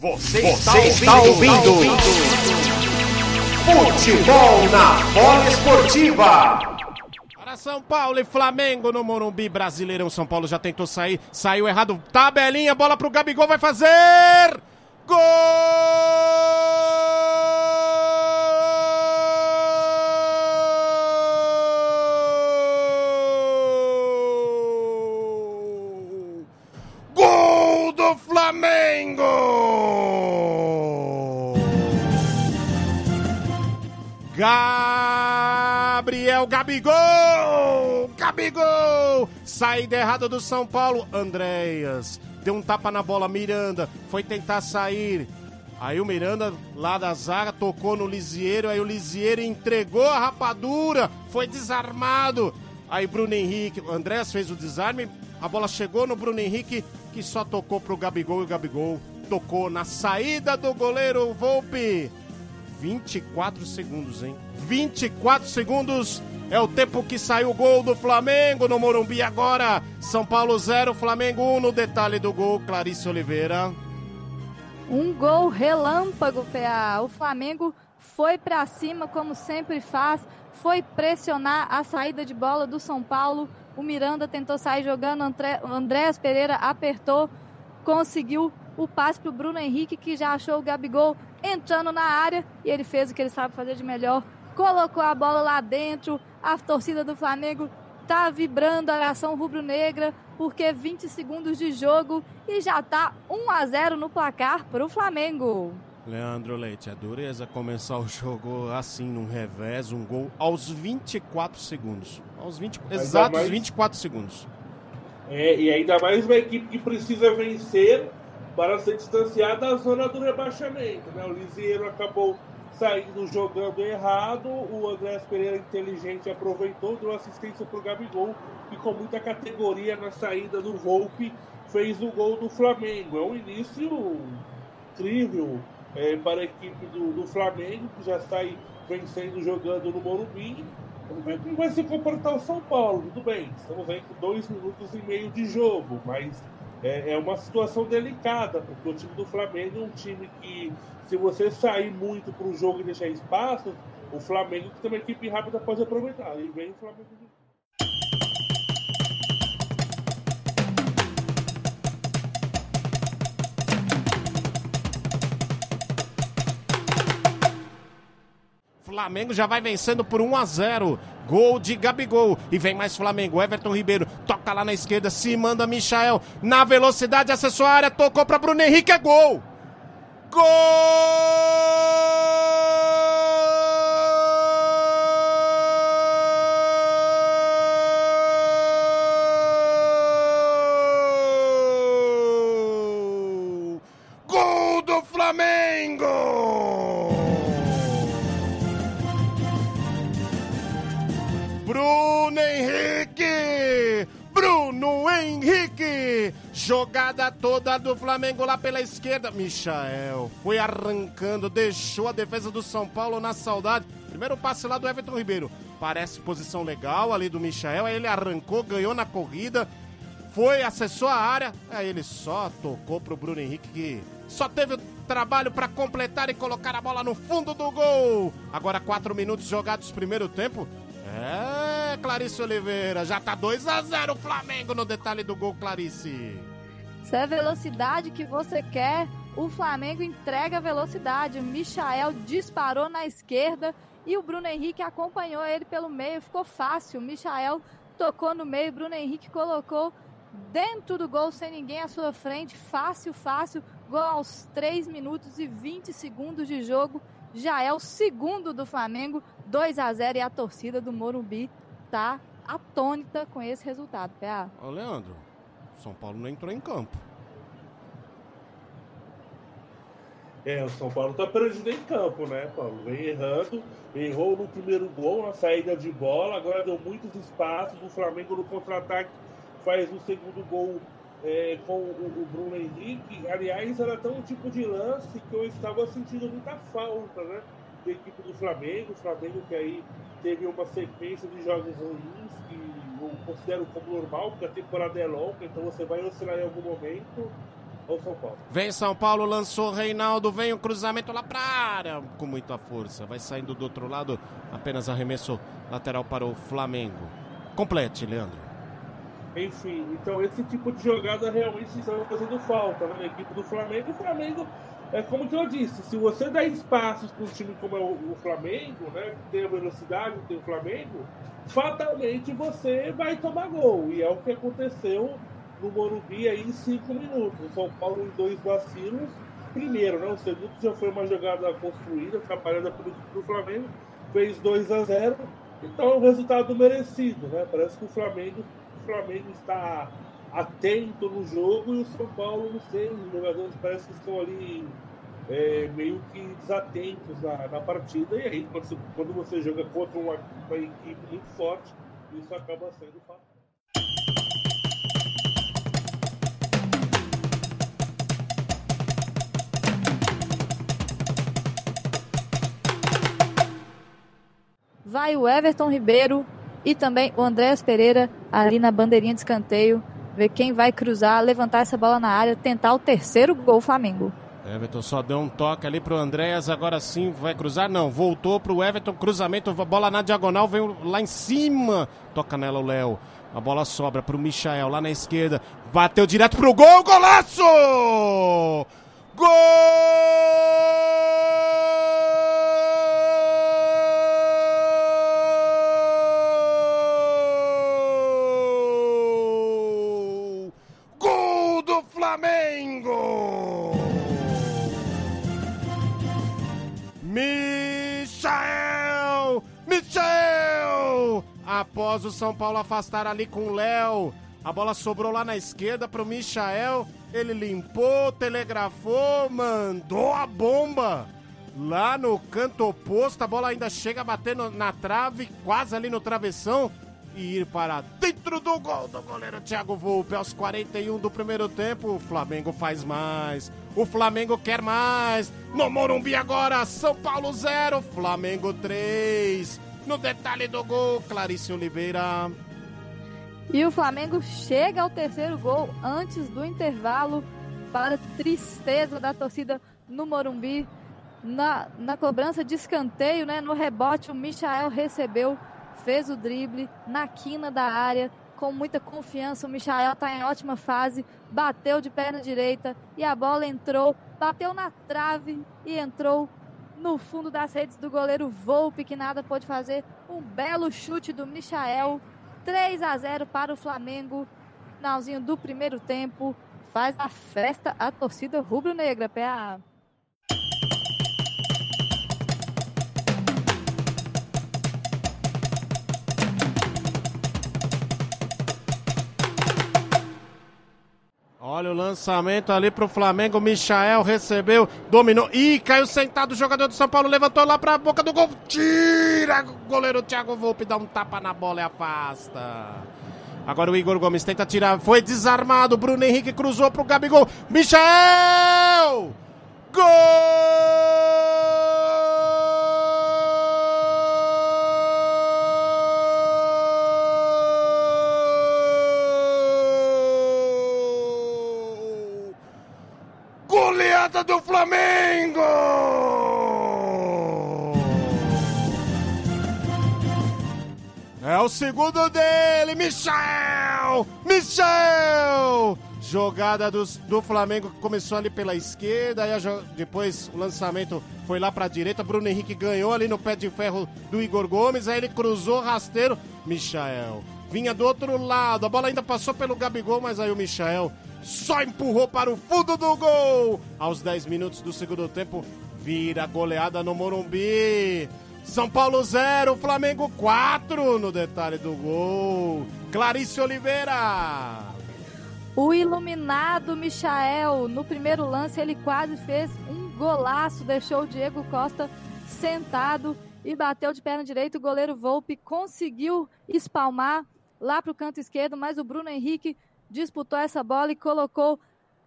Você, Você está, ouvindo, está ouvindo. Futebol na bola esportiva. Para São Paulo e Flamengo no Morumbi Brasileirão. São Paulo já tentou sair, saiu errado. Tabelinha, bola pro Gabigol, vai fazer! Gol Gabriel Gabigol! Gabigol! Saída errada do São Paulo. Andréas deu um tapa na bola. Miranda foi tentar sair. Aí o Miranda, lá da zaga, tocou no Lisieiro. Aí o Lisieiro entregou a rapadura. Foi desarmado. Aí Bruno Henrique, o Andrés fez o desarme. A bola chegou no Bruno Henrique, que só tocou pro Gabigol. E o Gabigol tocou na saída do goleiro Volpe. 24 segundos, hein? 24 segundos é o tempo que saiu o gol do Flamengo no Morumbi agora. São Paulo 0, Flamengo 1 no detalhe do gol, Clarice Oliveira. Um gol relâmpago, PA. O Flamengo foi para cima como sempre faz, foi pressionar a saída de bola do São Paulo. O Miranda tentou sair jogando, André, Andréas Pereira apertou, conseguiu o passe para o Bruno Henrique, que já achou o Gabigol entrando na área e ele fez o que ele sabe fazer de melhor, colocou a bola lá dentro. A torcida do Flamengo tá vibrando a oração rubro-negra, porque 20 segundos de jogo e já tá 1 a 0 no placar para o Flamengo. Leandro Leite, é dureza começar o jogo assim, num revés, um gol aos 24 segundos. Aos 20, exatos mais... 24 segundos. É, e ainda mais uma equipe que precisa vencer para se distanciar da zona do rebaixamento. Né? O Lisieiro acabou saindo jogando errado, o Andrés Pereira inteligente aproveitou, deu assistência para o Gabigol, e com muita categoria na saída do Volpe fez o gol do Flamengo. É um início incrível é, para a equipe do, do, Flamengo, que já sai vencendo jogando no Morumbi. Vamos ver como vai se comportar o São Paulo. Tudo bem, estamos aí com dois minutos e meio de jogo, mas é, é uma situação delicada, porque o time do Flamengo é um time que, se você sair muito para o jogo e deixar espaço, o Flamengo, que tem uma equipe rápida, pode aproveitar. E vem o Flamengo Flamengo já vai vencendo por 1 a 0. Gol de Gabigol. E vem mais Flamengo. Everton Ribeiro toca lá na esquerda. Se manda Michael. Na velocidade, acessou a área. Tocou para Bruno Henrique. É gol. Gol! Gol do Flamengo! Jogada toda do Flamengo lá pela esquerda. Michael foi arrancando, deixou a defesa do São Paulo na saudade. Primeiro passe lá do Everton Ribeiro. Parece posição legal ali do Michael. Aí ele arrancou, ganhou na corrida. Foi, acessou a área. Aí ele só tocou pro Bruno Henrique que só teve o trabalho para completar e colocar a bola no fundo do gol. Agora quatro minutos jogados primeiro tempo. É, Clarice Oliveira, já tá 2 a 0 o Flamengo no detalhe do gol, Clarice. Se é velocidade que você quer, o Flamengo entrega velocidade. O Michael disparou na esquerda e o Bruno Henrique acompanhou ele pelo meio, ficou fácil. O Michael tocou no meio, Bruno Henrique colocou dentro do gol sem ninguém à sua frente, fácil, fácil. Gol aos 3 minutos e 20 segundos de jogo já é o segundo do Flamengo, 2 a 0 e a torcida do Morumbi tá atônita com esse resultado, PA. Ô Leandro, São Paulo não entrou em campo. É, o São Paulo tá perdido em campo, né, Paulo? Vem errando, errou no primeiro gol, na saída de bola, agora deu muitos espaços, o Flamengo no contra-ataque faz o segundo gol é, com o, Bruno Henrique. Aliás, era tão tipo de lance que eu estava sentindo muita falta, né? Da equipe do Flamengo. O Flamengo que aí teve uma sequência de jogos ruins que eu considero como normal, porque a temporada é longa, então você vai oscilar em algum momento. ao São Paulo. Vem São Paulo, lançou Reinaldo, vem o cruzamento lá pra área com muita força. Vai saindo do outro lado, apenas arremesso lateral para o Flamengo. Complete, Leandro. Enfim, então esse tipo de jogada realmente está fazendo falta né, na equipe do Flamengo. O Flamengo, é como que eu disse, se você dá espaços para um time como é o, o Flamengo, né, que tem a velocidade, que tem o Flamengo, fatalmente você vai tomar gol. E é o que aconteceu no Morumbi aí em cinco minutos. O São Paulo em dois vacilos. Primeiro, né, o segundo já foi uma jogada construída, atrapalhada pelo equipe do Flamengo, fez 2 a 0 Então é um resultado merecido, né? Parece que o Flamengo Flamengo está atento no jogo e o São Paulo, não sei, os jogadores parece que estão ali é, meio que desatentos na, na, partida. E aí, quando você, quando você joga contra uma, uma equipe muito forte, isso acaba sendo fato. Vai o Everton Ribeiro e também o Andréas Pereira ali na bandeirinha de escanteio, ver quem vai cruzar, levantar essa bola na área, tentar o terceiro gol Flamengo. Everton só deu um toque ali pro Andréas, agora sim vai cruzar? Não, voltou pro Everton, cruzamento, bola na diagonal, vem lá em cima, toca nela o Léo. A bola sobra pro Michael lá na esquerda, bateu direto pro gol, golaço! Gol! Flamengo! Michael! Michael! Após o São Paulo afastar ali com o Léo, a bola sobrou lá na esquerda para o Michael. Ele limpou, telegrafou, mandou a bomba. Lá no canto oposto, a bola ainda chega batendo na trave, quase ali no travessão e ir para dentro do gol do goleiro Thiago Volpe aos 41 do primeiro tempo. O Flamengo faz mais. O Flamengo quer mais. No Morumbi agora, São Paulo 0, Flamengo 3. No detalhe do gol, Clarice Oliveira. E o Flamengo chega ao terceiro gol antes do intervalo para tristeza da torcida no Morumbi. Na, na cobrança de escanteio, né, no rebote, o Michael recebeu fez o drible na quina da área, com muita confiança. O Michael está em ótima fase, bateu de perna direita e a bola entrou, bateu na trave e entrou no fundo das redes do goleiro Volpe, que nada pôde fazer. Um belo chute do Michael. 3 a 0 para o Flamengo. Finalzinho do primeiro tempo. Faz a festa a torcida rubro-negra, PA. Olha o lançamento ali pro Flamengo. Michael recebeu, dominou. Ih, caiu sentado o jogador do São Paulo. Levantou lá pra boca do gol. Tira! Goleiro Thiago Volpe dá um tapa na bola e afasta. Agora o Igor Gomes tenta tirar. Foi desarmado. Bruno Henrique cruzou pro Gabigol. Michael! Gol! Goleada do Flamengo! É o segundo dele, Michel! Michel! Jogada do, do Flamengo que começou ali pela esquerda, aí depois o lançamento foi lá para a direita. Bruno Henrique ganhou ali no pé de ferro do Igor Gomes, aí ele cruzou rasteiro. Michael vinha do outro lado, a bola ainda passou pelo Gabigol, mas aí o Michael só empurrou para o fundo do gol. Aos 10 minutos do segundo tempo, vira goleada no Morumbi. São Paulo 0, Flamengo 4 no detalhe do gol. Clarice Oliveira. O iluminado Michael, no primeiro lance, ele quase fez um golaço, deixou o Diego Costa sentado e bateu de perna direita. O goleiro Volpe conseguiu espalmar lá para o canto esquerdo, mas o Bruno Henrique disputou essa bola e colocou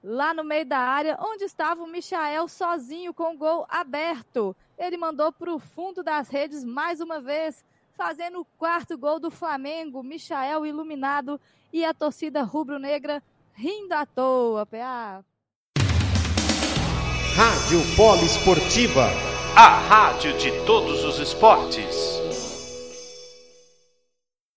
lá no meio da área, onde estava o Michael sozinho com o gol aberto. Ele mandou para o fundo das redes mais uma vez, fazendo o quarto gol do Flamengo. Michael iluminado e a torcida rubro-negra rindo à toa, PA. Rádio Poliesportiva. A rádio de todos os esportes.